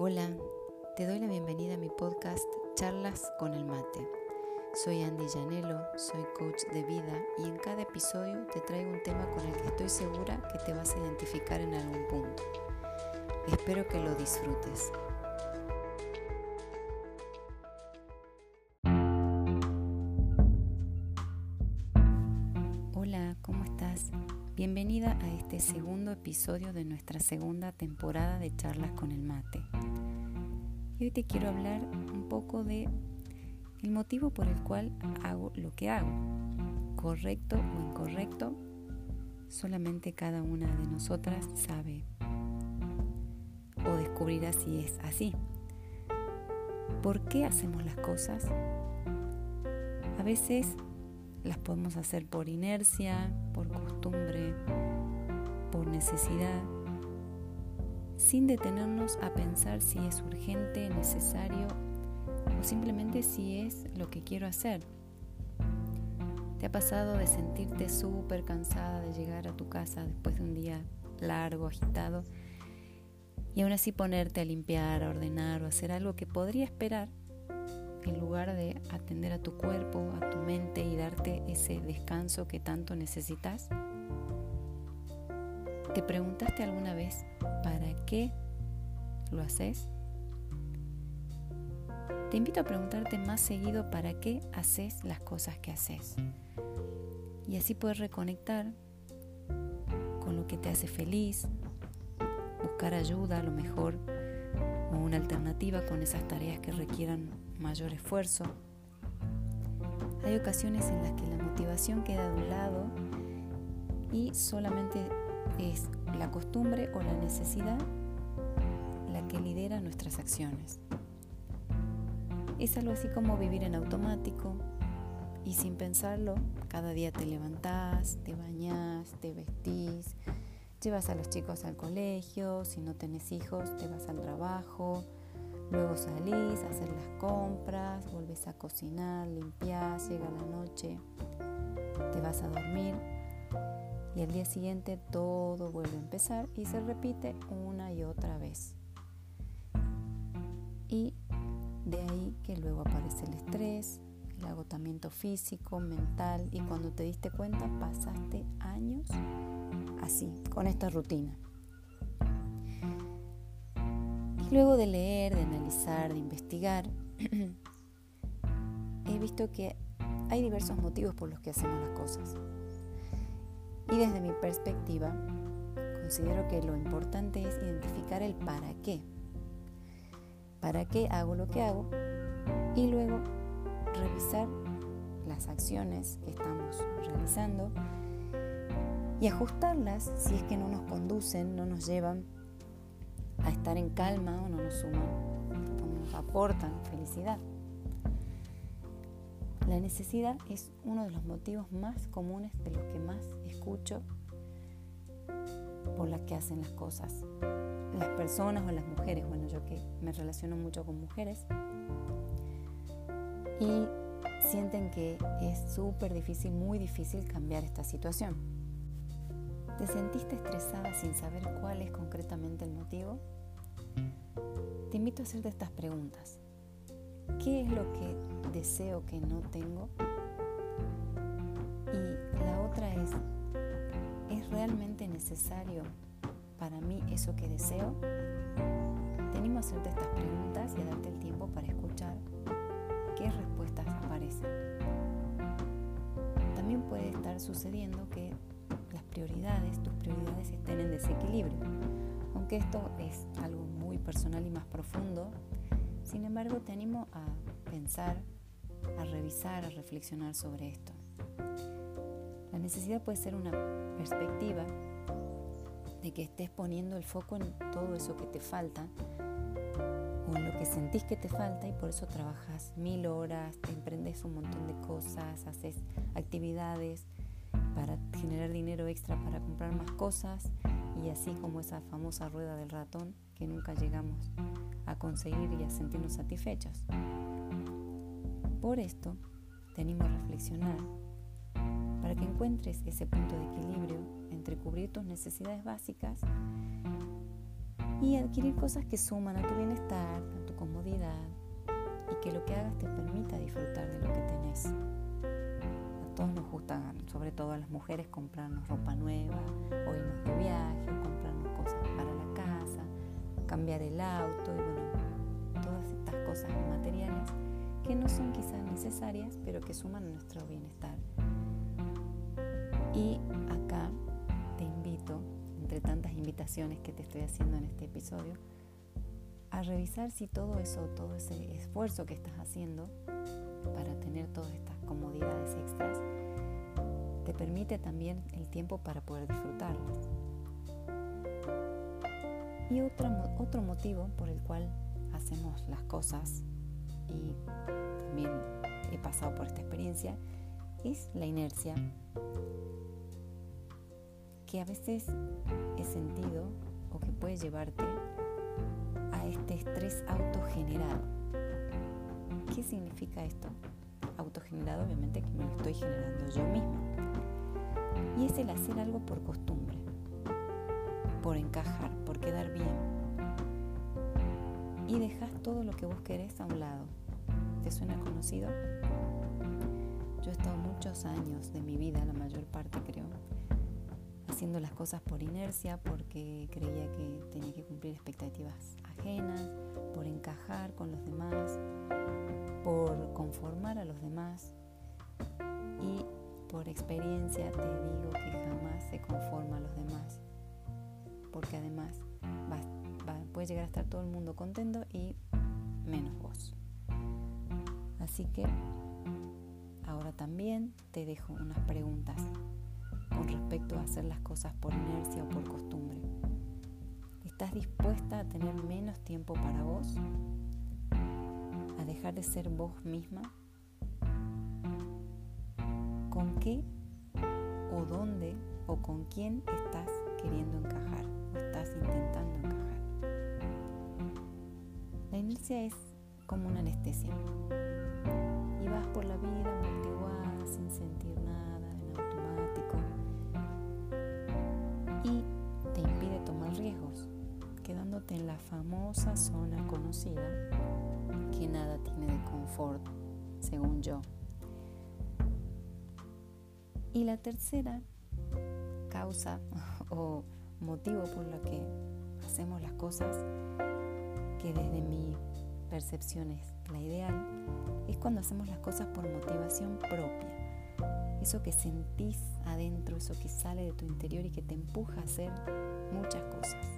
Hola, te doy la bienvenida a mi podcast Charlas con el Mate. Soy Andy Llanelo, soy coach de vida y en cada episodio te traigo un tema con el que estoy segura que te vas a identificar en algún punto. Espero que lo disfrutes. Hola, ¿cómo estás? Bienvenida a este segundo episodio de nuestra segunda temporada de Charlas con el Mate. Y hoy te quiero hablar un poco de el motivo por el cual hago lo que hago. Correcto o incorrecto, solamente cada una de nosotras sabe o descubrirá si es así. ¿Por qué hacemos las cosas? A veces las podemos hacer por inercia, por costumbre, por necesidad, sin detenernos a pensar si es urgente, necesario o simplemente si es lo que quiero hacer. ¿Te ha pasado de sentirte súper cansada de llegar a tu casa después de un día largo, agitado, y aún así ponerte a limpiar, a ordenar o hacer algo que podría esperar en lugar de atender a tu cuerpo, a tu mente y darte ese descanso que tanto necesitas? ¿Te preguntaste alguna vez para qué lo haces? Te invito a preguntarte más seguido para qué haces las cosas que haces. Y así puedes reconectar con lo que te hace feliz, buscar ayuda a lo mejor o una alternativa con esas tareas que requieran mayor esfuerzo. Hay ocasiones en las que la motivación queda de un lado y solamente es la costumbre o la necesidad la que lidera nuestras acciones. Es algo así como vivir en automático y sin pensarlo, cada día te levantás, te bañás, te vestís, llevas a los chicos al colegio, si no tenés hijos te vas al trabajo, luego salís a hacer las compras, volvés a cocinar, limpiás, llega la noche, te vas a dormir y el día siguiente todo vuelve a empezar y se repite una y otra vez. Y de ahí que luego aparece el estrés, el agotamiento físico, mental y cuando te diste cuenta pasaste años así, con esta rutina. Luego de leer, de analizar, de investigar, he visto que hay diversos motivos por los que hacemos las cosas. Y desde mi perspectiva, considero que lo importante es identificar el para qué. ¿Para qué hago lo que hago? Y luego revisar las acciones que estamos realizando y ajustarlas si es que no nos conducen, no nos llevan a estar en calma o no nos suman o nos aportan felicidad. La necesidad es uno de los motivos más comunes de los que más escucho por las que hacen las cosas. Las personas o las mujeres, bueno, yo que me relaciono mucho con mujeres, y sienten que es súper difícil, muy difícil cambiar esta situación. ¿Te sentiste estresada sin saber cuál es concretamente el motivo? Te invito a hacerte estas preguntas. ¿Qué es lo que deseo que no tengo? Y la otra es, ¿es realmente necesario para mí eso que deseo? Te animo a hacerte estas preguntas y a darte el tiempo para escuchar qué respuestas aparecen. También puede estar sucediendo que las prioridades, tus prioridades estén en desequilibrio. Aunque esto es algo muy personal y más profundo, sin embargo, te animo a pensar, a revisar, a reflexionar sobre esto. La necesidad puede ser una perspectiva de que estés poniendo el foco en todo eso que te falta o en lo que sentís que te falta y por eso trabajas mil horas, te emprendes un montón de cosas, haces actividades para generar dinero extra para comprar más cosas y así como esa famosa rueda del ratón que nunca llegamos a conseguir y a sentirnos satisfechos. Por esto, te animo a reflexionar para que encuentres ese punto de equilibrio entre cubrir tus necesidades básicas y adquirir cosas que suman a tu bienestar, a tu comodidad y que lo que hagas te permita disfrutar de lo que tenés. Todos nos gusta, sobre todo a las mujeres, comprarnos ropa nueva, o irnos de viaje, comprarnos cosas para la casa, cambiar el auto y bueno, todas estas cosas materiales que no son quizás necesarias, pero que suman a nuestro bienestar. Y acá te invito, entre tantas invitaciones que te estoy haciendo en este episodio, a revisar si todo eso, todo ese esfuerzo que estás haciendo para tener todas estas comodidades extras, te permite también el tiempo para poder disfrutarlas. Y otro, otro motivo por el cual hacemos las cosas y también he pasado por esta experiencia, es la inercia que a veces he sentido o que puede llevarte a este estrés autogenerado. ¿Qué significa esto? Autogenerado obviamente que me lo estoy generando yo misma. Y es el hacer algo por costumbre, por encajar, por quedar bien, y dejas todo lo que vos querés a un lado. ¿Te suena conocido? Yo he estado muchos años de mi vida, la mayor parte creo, haciendo las cosas por inercia, porque creía que expectativas ajenas, por encajar con los demás, por conformar a los demás. Y por experiencia te digo que jamás se conforma a los demás, porque además vas puede llegar a estar todo el mundo contento y menos vos. Así que ahora también te dejo unas preguntas con respecto a hacer las cosas por inercia o por costumbre. ¿Estás dispuesta a tener menos tiempo para vos? ¿A dejar de ser vos misma? ¿Con qué o dónde o con quién estás queriendo encajar o estás intentando encajar? La inercia es como una anestesia. Y vas por la vida amortiguada, sin sentir nada, en automático. Y te impide tomar riesgos, quedándote en la famosa zona conocida que nada tiene de confort, según yo. Y la tercera causa o motivo por la que hacemos las cosas que desde mi percepción es la ideal, es cuando hacemos las cosas por motivación propia. Eso que sentís adentro, eso que sale de tu interior y que te empuja a hacer muchas cosas.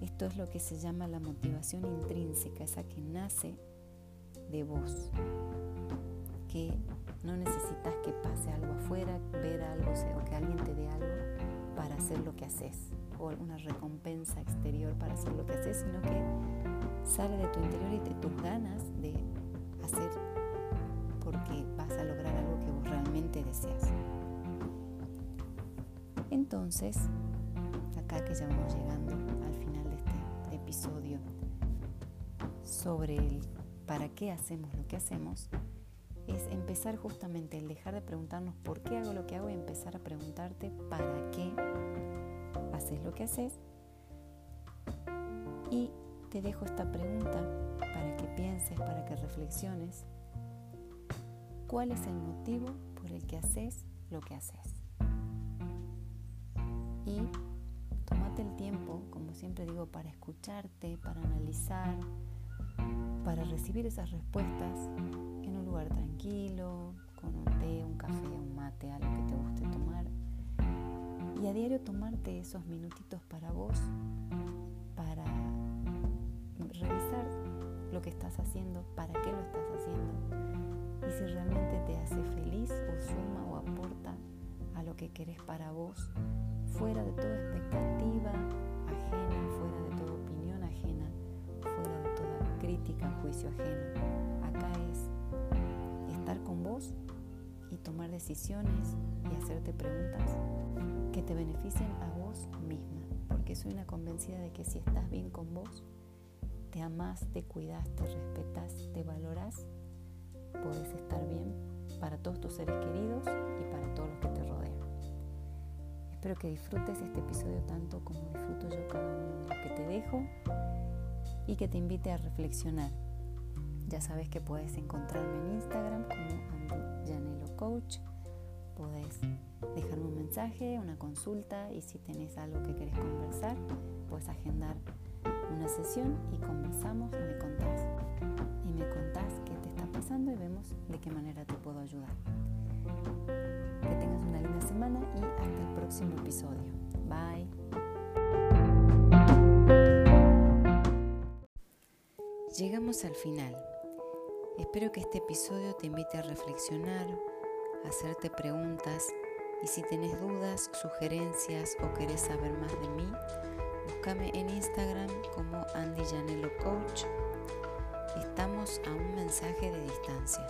Esto es lo que se llama la motivación intrínseca, esa que nace de vos, que no necesitas que pase algo afuera, ver algo o que alguien te dé algo para hacer lo que haces o alguna recompensa exterior para hacer lo que haces, sino que sale de tu interior y de tus ganas de hacer porque vas a lograr algo que vos realmente deseas. Entonces, acá que ya vamos llegando episodio sobre el para qué hacemos lo que hacemos, es empezar justamente el dejar de preguntarnos por qué hago lo que hago y empezar a preguntarte para qué haces lo que haces. Y te dejo esta pregunta para que pienses, para que reflexiones. ¿Cuál es el motivo por el que haces lo que haces? Y siempre digo, para escucharte, para analizar, para recibir esas respuestas en un lugar tranquilo, con un té, un café, un mate, algo que te guste tomar. Y a diario tomarte esos minutitos para vos, para revisar lo que estás haciendo, para qué lo estás haciendo y si realmente te hace feliz o suma o aporta a lo que querés para vos, fuera de toda expectativa ajena, fuera de toda opinión ajena, fuera de toda crítica, juicio ajeno. Acá es estar con vos y tomar decisiones y hacerte preguntas que te beneficien a vos misma, porque soy una convencida de que si estás bien con vos, te amás, te cuidas, te respetas, te valoras, puedes estar bien para todos tus seres queridos y Espero que disfrutes este episodio tanto como disfruto yo cada uno de los que te dejo y que te invite a reflexionar. Ya sabes que puedes encontrarme en Instagram como Andy Janelo Coach. Puedes dejarme un mensaje, una consulta y si tenés algo que querés conversar, puedes agendar una sesión y conversamos y me contás. Y me contás qué te está pasando y vemos de qué manera te puedo ayudar. Y hasta el próximo episodio. Bye. Llegamos al final. Espero que este episodio te invite a reflexionar, a hacerte preguntas y si tenés dudas, sugerencias o querés saber más de mí, búscame en Instagram como Andy Janelo Coach. Estamos a un mensaje de distancia.